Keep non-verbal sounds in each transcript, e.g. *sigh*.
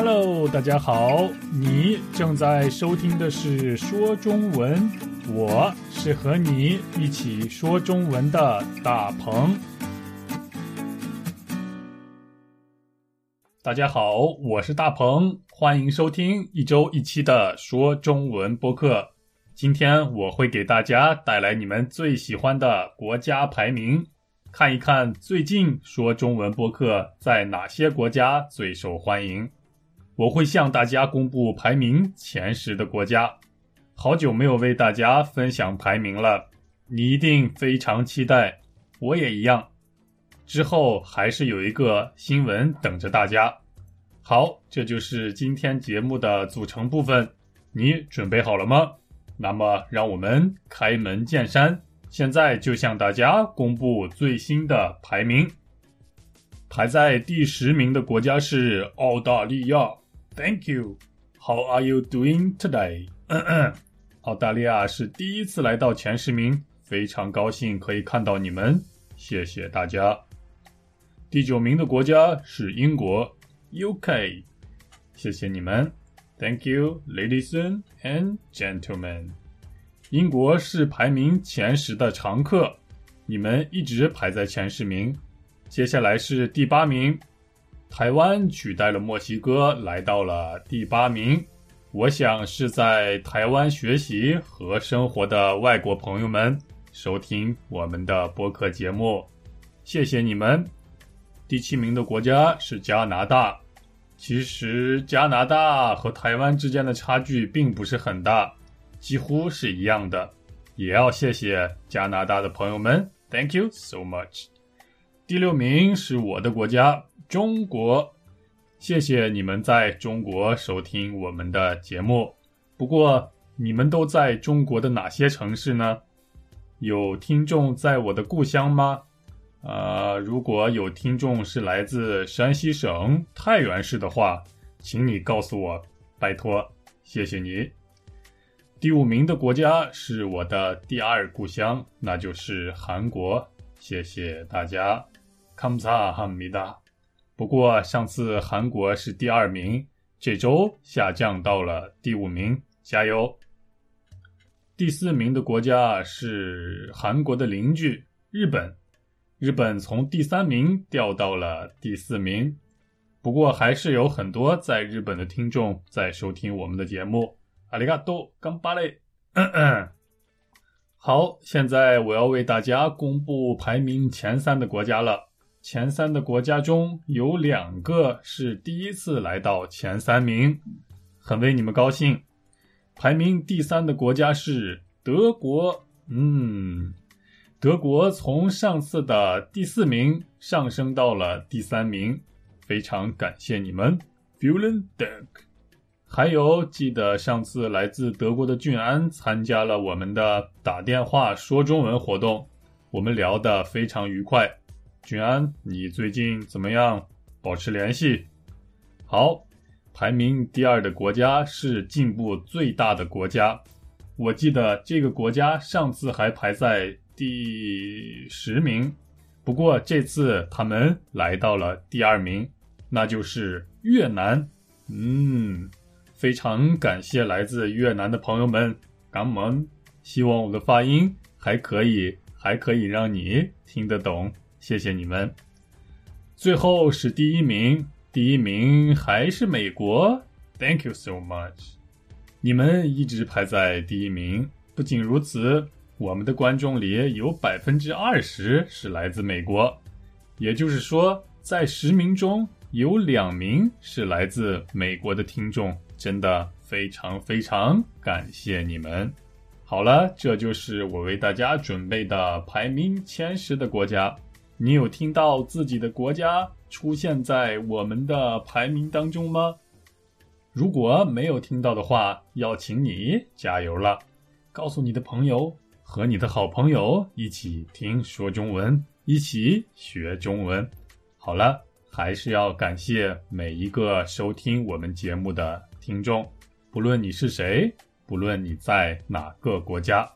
Hello，大家好，你正在收听的是说中文，我是和你一起说中文的大鹏。大家好，我是大鹏，欢迎收听一周一期的说中文播客。今天我会给大家带来你们最喜欢的国家排名，看一看最近说中文播客在哪些国家最受欢迎。我会向大家公布排名前十的国家。好久没有为大家分享排名了，你一定非常期待，我也一样。之后还是有一个新闻等着大家。好，这就是今天节目的组成部分，你准备好了吗？那么，让我们开门见山，现在就向大家公布最新的排名。排在第十名的国家是澳大利亚。Thank you. How are you doing today? *clears throat* 澳大利亚是第一次来到前十名，非常高兴可以看到你们，谢谢大家。第九名的国家是英国，UK，谢谢你们。Thank you, ladies and gentlemen. 英国是排名前十的常客，你们一直排在前十名。接下来是第八名，台湾取代了墨西哥，来到了第八名。我想是在台湾学习和生活的外国朋友们收听我们的播客节目，谢谢你们。第七名的国家是加拿大。其实加拿大和台湾之间的差距并不是很大，几乎是一样的。也要谢谢加拿大的朋友们，Thank you so much。第六名是我的国家中国，谢谢你们在中国收听我们的节目。不过你们都在中国的哪些城市呢？有听众在我的故乡吗？呃，如果有听众是来自山西省太原市的话，请你告诉我，拜托，谢谢你。第五名的国家是我的第二故乡，那就是韩国，谢谢大家。康萨哈米达。不过上次韩国是第二名，这周下降到了第五名，加油。第四名的国家是韩国的邻居日本。日本从第三名掉到了第四名，不过还是有很多在日本的听众在收听我们的节目。阿里嘎多，干巴嘞！好，现在我要为大家公布排名前三的国家了。前三的国家中有两个是第一次来到前三名，很为你们高兴。排名第三的国家是德国。嗯。德国从上次的第四名上升到了第三名，非常感谢你们，Vielen Dank。还有，记得上次来自德国的俊安参加了我们的打电话说中文活动，我们聊得非常愉快。君安，你最近怎么样？保持联系。好，排名第二的国家是进步最大的国家，我记得这个国家上次还排在。第十名，不过这次他们来到了第二名，那就是越南。嗯，非常感谢来自越南的朋友们，感恩。希望我的发音还可以，还可以让你听得懂。谢谢你们。最后是第一名，第一名还是美国。Thank you so much。你们一直排在第一名。不仅如此。我们的观众里有百分之二十是来自美国，也就是说，在十名中有两名是来自美国的听众，真的非常非常感谢你们。好了，这就是我为大家准备的排名前十的国家。你有听到自己的国家出现在我们的排名当中吗？如果没有听到的话，要请你加油了，告诉你的朋友。和你的好朋友一起听说中文，一起学中文。好了，还是要感谢每一个收听我们节目的听众，不论你是谁，不论你在哪个国家。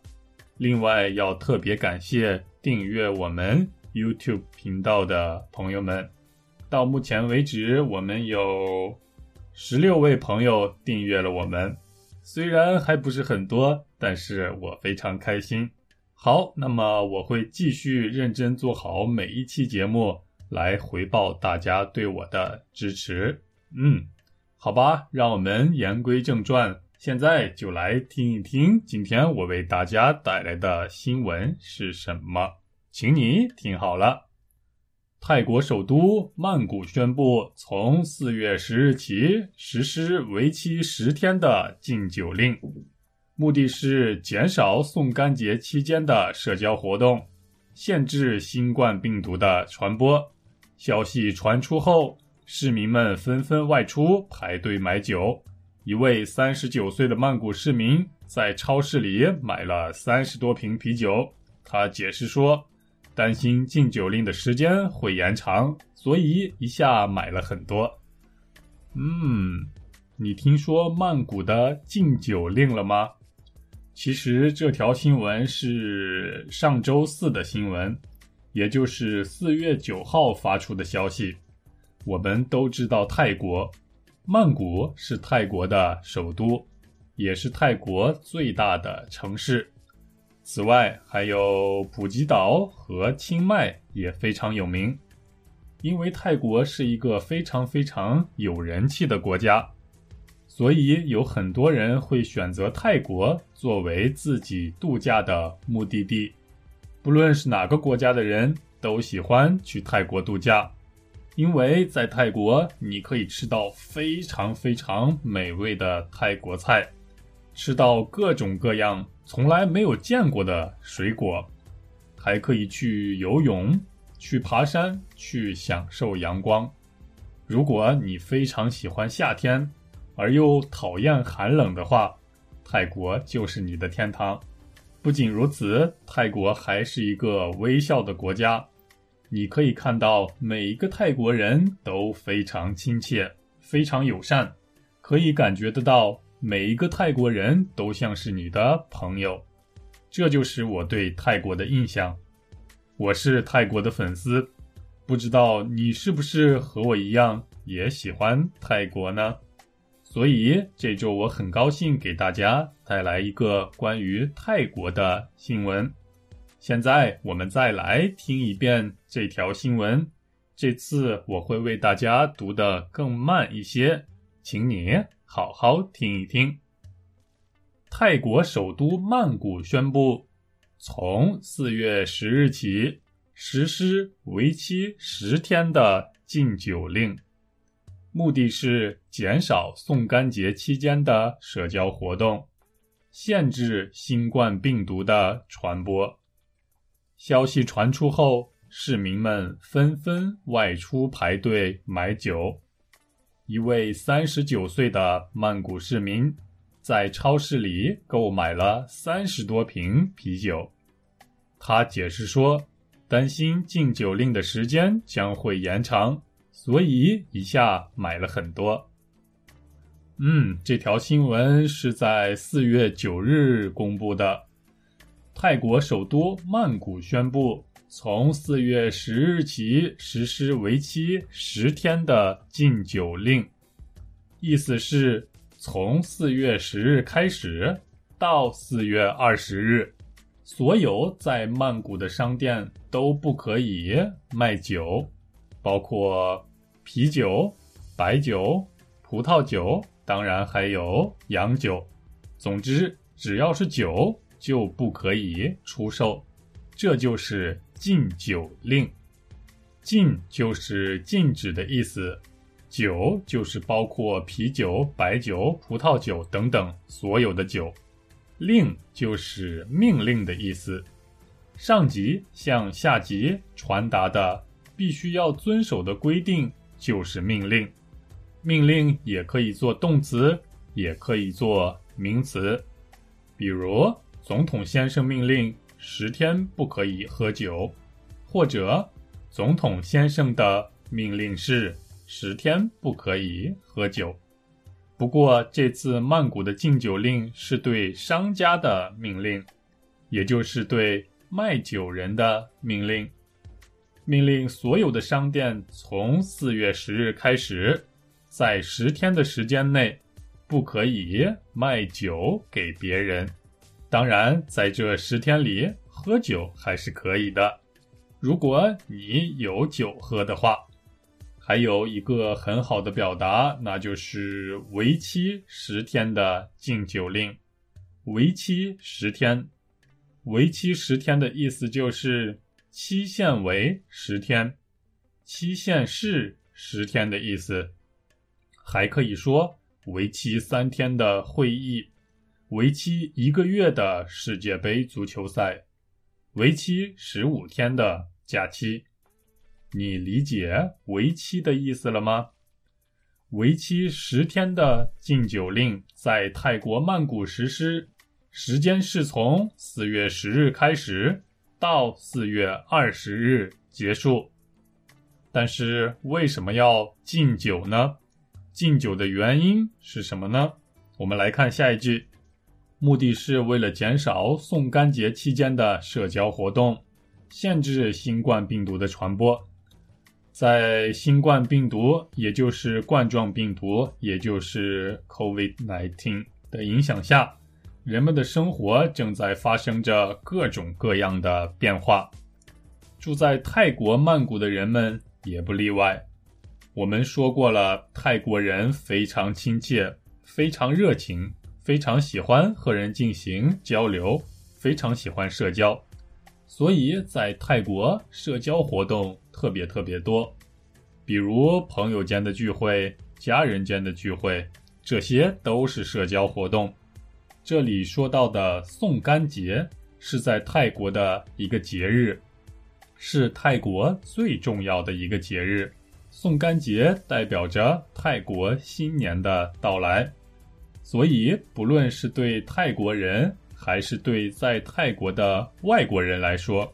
另外，要特别感谢订阅我们 YouTube 频道的朋友们。到目前为止，我们有十六位朋友订阅了我们，虽然还不是很多，但是我非常开心。好，那么我会继续认真做好每一期节目，来回报大家对我的支持。嗯，好吧，让我们言归正传，现在就来听一听今天我为大家带来的新闻是什么，请你听好了。泰国首都曼谷宣布，从四月十日起实施为期十天的禁酒令，目的是减少送干节期间的社交活动，限制新冠病毒的传播。消息传出后，市民们纷纷外出排队买酒。一位三十九岁的曼谷市民在超市里买了三十多瓶啤酒，他解释说。担心禁酒令的时间会延长，所以一下买了很多。嗯，你听说曼谷的禁酒令了吗？其实这条新闻是上周四的新闻，也就是四月九号发出的消息。我们都知道，泰国曼谷是泰国的首都，也是泰国最大的城市。此外，还有普吉岛和清迈也非常有名。因为泰国是一个非常非常有人气的国家，所以有很多人会选择泰国作为自己度假的目的地。不论是哪个国家的人，都喜欢去泰国度假，因为在泰国你可以吃到非常非常美味的泰国菜，吃到各种各样。从来没有见过的水果，还可以去游泳、去爬山、去享受阳光。如果你非常喜欢夏天，而又讨厌寒冷的话，泰国就是你的天堂。不仅如此，泰国还是一个微笑的国家。你可以看到每一个泰国人都非常亲切、非常友善，可以感觉得到。每一个泰国人都像是你的朋友，这就是我对泰国的印象。我是泰国的粉丝，不知道你是不是和我一样也喜欢泰国呢？所以这周我很高兴给大家带来一个关于泰国的新闻。现在我们再来听一遍这条新闻，这次我会为大家读得更慢一些，请你。好好听一听。泰国首都曼谷宣布，从四月十日起实施为期十天的禁酒令，目的是减少送干节期间的社交活动，限制新冠病毒的传播。消息传出后，市民们纷纷外出排队买酒。一位三十九岁的曼谷市民在超市里购买了三十多瓶啤酒。他解释说，担心禁酒令的时间将会延长，所以一下买了很多。嗯，这条新闻是在四月九日公布的。泰国首都曼谷宣布。从四月十日起实施为期十天的禁酒令，意思是从四月十日开始到四月二十日，所有在曼谷的商店都不可以卖酒，包括啤酒、白酒、葡萄酒，当然还有洋酒。总之，只要是酒就不可以出售，这就是。禁酒令，禁就是禁止的意思，酒就是包括啤酒、白酒、葡萄酒等等所有的酒，令就是命令的意思，上级向下级传达的必须要遵守的规定就是命令，命令也可以做动词，也可以做名词，比如总统先生命令。十天不可以喝酒，或者总统先生的命令是十天不可以喝酒。不过这次曼谷的禁酒令是对商家的命令，也就是对卖酒人的命令。命令所有的商店从四月十日开始，在十天的时间内，不可以卖酒给别人。当然，在这十天里，喝酒还是可以的。如果你有酒喝的话，还有一个很好的表达，那就是为期十天的禁酒令。为期十天，为期十天的意思就是期限为十天，期限是十天的意思。还可以说为期三天的会议，为期一个月的世界杯足球赛，为期十五天的假期。你理解为期的意思了吗？为期十天的禁酒令在泰国曼谷实施，时间是从四月十日开始到四月二十日结束。但是为什么要禁酒呢？禁酒的原因是什么呢？我们来看下一句，目的是为了减少送干节期间的社交活动，限制新冠病毒的传播。在新冠病毒，也就是冠状病毒，也就是 COVID-19 的影响下，人们的生活正在发生着各种各样的变化。住在泰国曼谷的人们也不例外。我们说过了，泰国人非常亲切，非常热情，非常喜欢和人进行交流，非常喜欢社交。所以在泰国，社交活动特别特别多，比如朋友间的聚会、家人间的聚会，这些都是社交活动。这里说到的送干节是在泰国的一个节日，是泰国最重要的一个节日。送干节代表着泰国新年的到来，所以不论是对泰国人。还是对在泰国的外国人来说，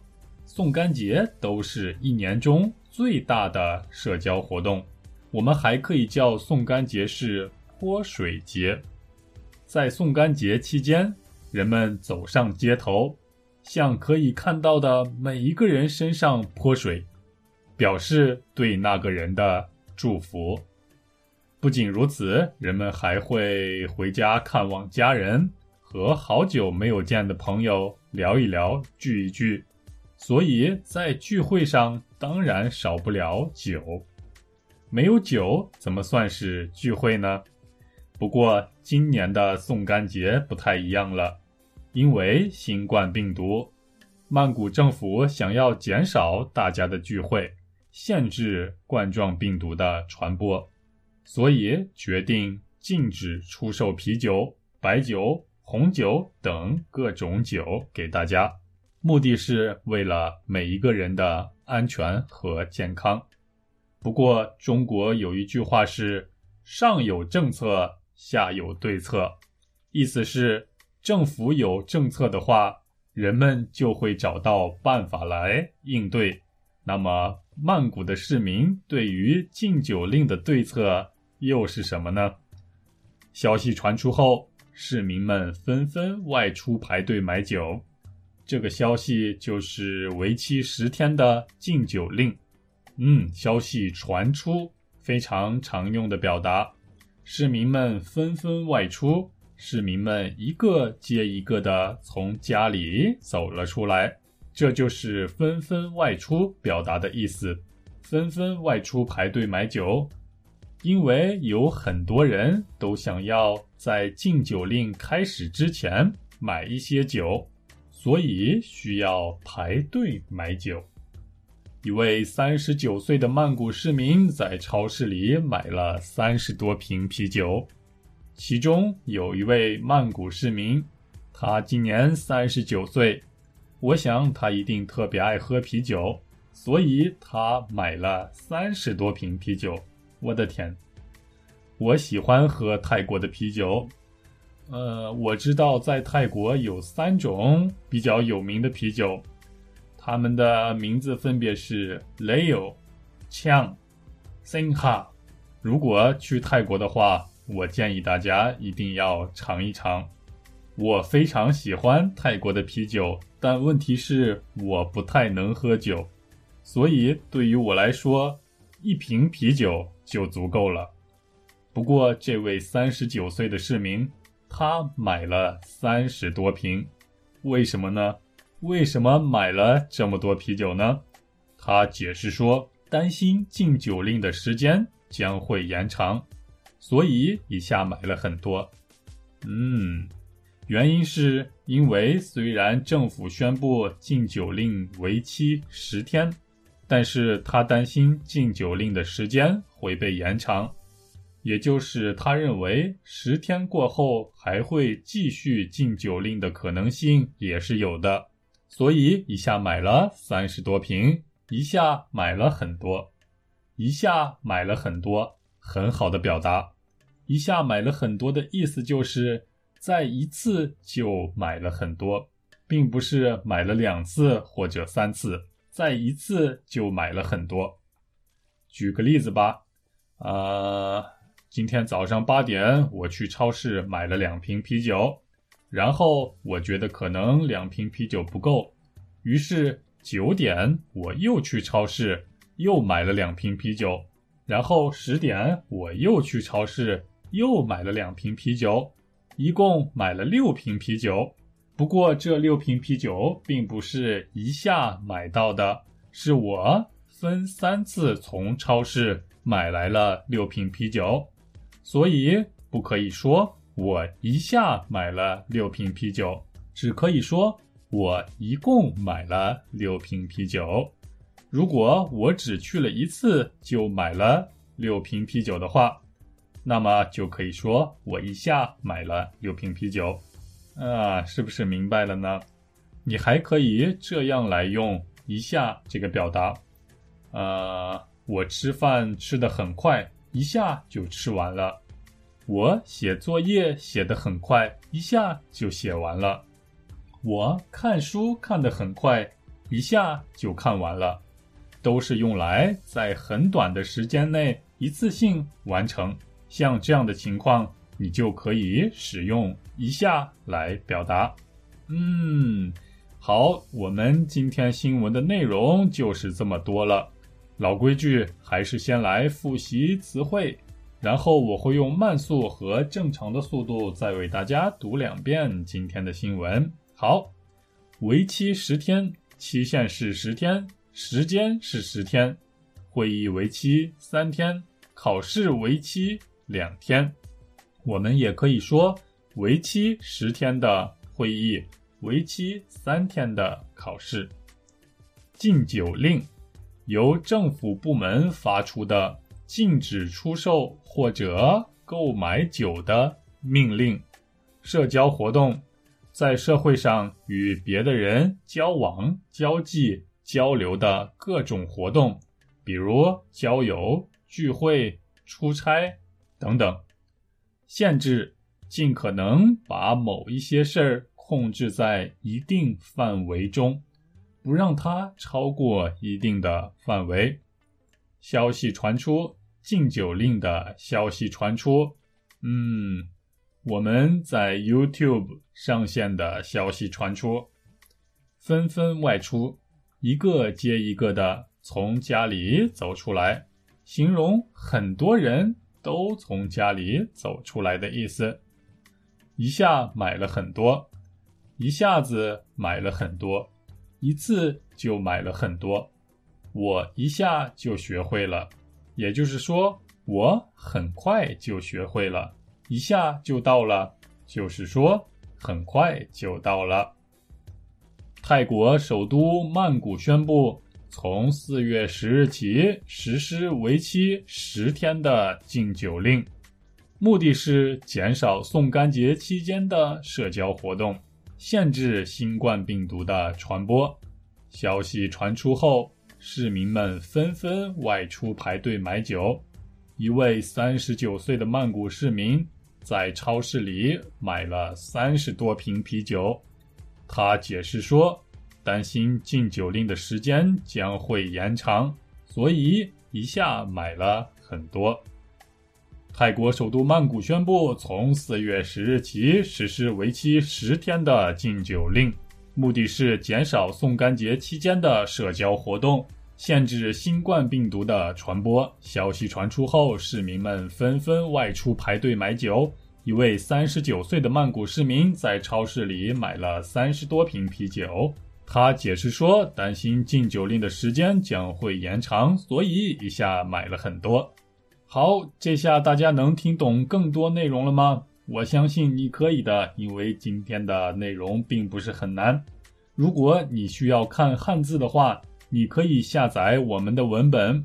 送干节都是一年中最大的社交活动。我们还可以叫送干节是泼水节。在送干节期间，人们走上街头，向可以看到的每一个人身上泼水，表示对那个人的祝福。不仅如此，人们还会回家看望家人。和好久没有见的朋友聊一聊，聚一聚，所以在聚会上当然少不了酒。没有酒怎么算是聚会呢？不过今年的送干节不太一样了，因为新冠病毒，曼谷政府想要减少大家的聚会，限制冠状病毒的传播，所以决定禁止出售啤酒、白酒。红酒等各种酒给大家，目的是为了每一个人的安全和健康。不过，中国有一句话是“上有政策，下有对策”，意思是政府有政策的话，人们就会找到办法来应对。那么，曼谷的市民对于禁酒令的对策又是什么呢？消息传出后。市民们纷纷外出排队买酒，这个消息就是为期十天的禁酒令。嗯，消息传出，非常常用的表达。市民们纷纷外出，市民们一个接一个的从家里走了出来，这就是纷纷外出表达的意思。纷纷外出排队买酒。因为有很多人都想要在禁酒令开始之前买一些酒，所以需要排队买酒。一位三十九岁的曼谷市民在超市里买了三十多瓶啤酒，其中有一位曼谷市民，他今年三十九岁，我想他一定特别爱喝啤酒，所以他买了三十多瓶啤酒。我的天，我喜欢喝泰国的啤酒。呃，我知道在泰国有三种比较有名的啤酒，它们的名字分别是 Leo、Chang、Singha。如果去泰国的话，我建议大家一定要尝一尝。我非常喜欢泰国的啤酒，但问题是我不太能喝酒，所以对于我来说，一瓶啤酒。就足够了。不过，这位三十九岁的市民，他买了三十多瓶，为什么呢？为什么买了这么多啤酒呢？他解释说，担心禁酒令的时间将会延长，所以一下买了很多。嗯，原因是因为虽然政府宣布禁酒令为期十天，但是他担心禁酒令的时间会被延长。也就是他认为十天过后还会继续禁酒令的可能性也是有的，所以一下买了三十多瓶，一下买了很多，一下买了很多，很好的表达。一下买了很多的意思就是在一次就买了很多，并不是买了两次或者三次，在一次就买了很多。举个例子吧，啊。今天早上八点，我去超市买了两瓶啤酒，然后我觉得可能两瓶啤酒不够，于是九点我又去超市又买了两瓶啤酒，然后十点我又去超市又买了两瓶啤酒，一共买了六瓶啤酒。不过这六瓶啤酒并不是一下买到的，是我分三次从超市买来了六瓶啤酒。所以不可以说我一下买了六瓶啤酒，只可以说我一共买了六瓶啤酒。如果我只去了一次就买了六瓶啤酒的话，那么就可以说我一下买了六瓶啤酒。啊，是不是明白了呢？你还可以这样来用“一下”这个表达。呃，我吃饭吃的很快。一下就吃完了，我写作业写得很快，一下就写完了。我看书看得很快，一下就看完了，都是用来在很短的时间内一次性完成。像这样的情况，你就可以使用“一下”来表达。嗯，好，我们今天新闻的内容就是这么多了。老规矩，还是先来复习词汇，然后我会用慢速和正常的速度再为大家读两遍今天的新闻。好，为期十天，期限是十天，时间是十天，会议为期三天，考试为期两天。我们也可以说为期十天的会议，为期三天的考试。禁酒令。由政府部门发出的禁止出售或者购买酒的命令，社交活动，在社会上与别的人交往、交际、交流的各种活动，比如交友、聚会、出差等等，限制尽可能把某一些事儿控制在一定范围中。不让它超过一定的范围。消息传出，禁酒令的消息传出。嗯，我们在 YouTube 上线的消息传出，纷纷外出，一个接一个的从家里走出来，形容很多人都从家里走出来的意思。一下买了很多，一下子买了很多。一次就买了很多，我一下就学会了，也就是说，我很快就学会了，一下就到了，就是说很快就到了。泰国首都曼谷宣布，从四月十日起实施为期十天的禁酒令，目的是减少送干节期间的社交活动。限制新冠病毒的传播。消息传出后，市民们纷纷外出排队买酒。一位三十九岁的曼谷市民在超市里买了三十多瓶啤酒。他解释说，担心禁酒令的时间将会延长，所以一下买了很多。泰国首都曼谷宣布，从四月十日起实施为期十天的禁酒令，目的是减少送干节期间的社交活动，限制新冠病毒的传播。消息传出后，市民们纷纷外出排队买酒。一位三十九岁的曼谷市民在超市里买了三十多瓶啤酒。他解释说，担心禁酒令的时间将会延长，所以一下买了很多。好，这下大家能听懂更多内容了吗？我相信你可以的，因为今天的内容并不是很难。如果你需要看汉字的话，你可以下载我们的文本，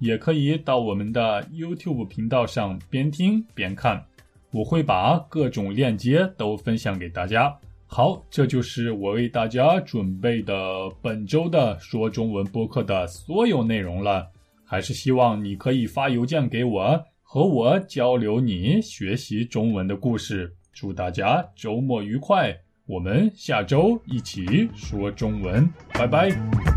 也可以到我们的 YouTube 频道上边听边看。我会把各种链接都分享给大家。好，这就是我为大家准备的本周的说中文播客的所有内容了。还是希望你可以发邮件给我，和我交流你学习中文的故事。祝大家周末愉快！我们下周一起说中文，拜拜。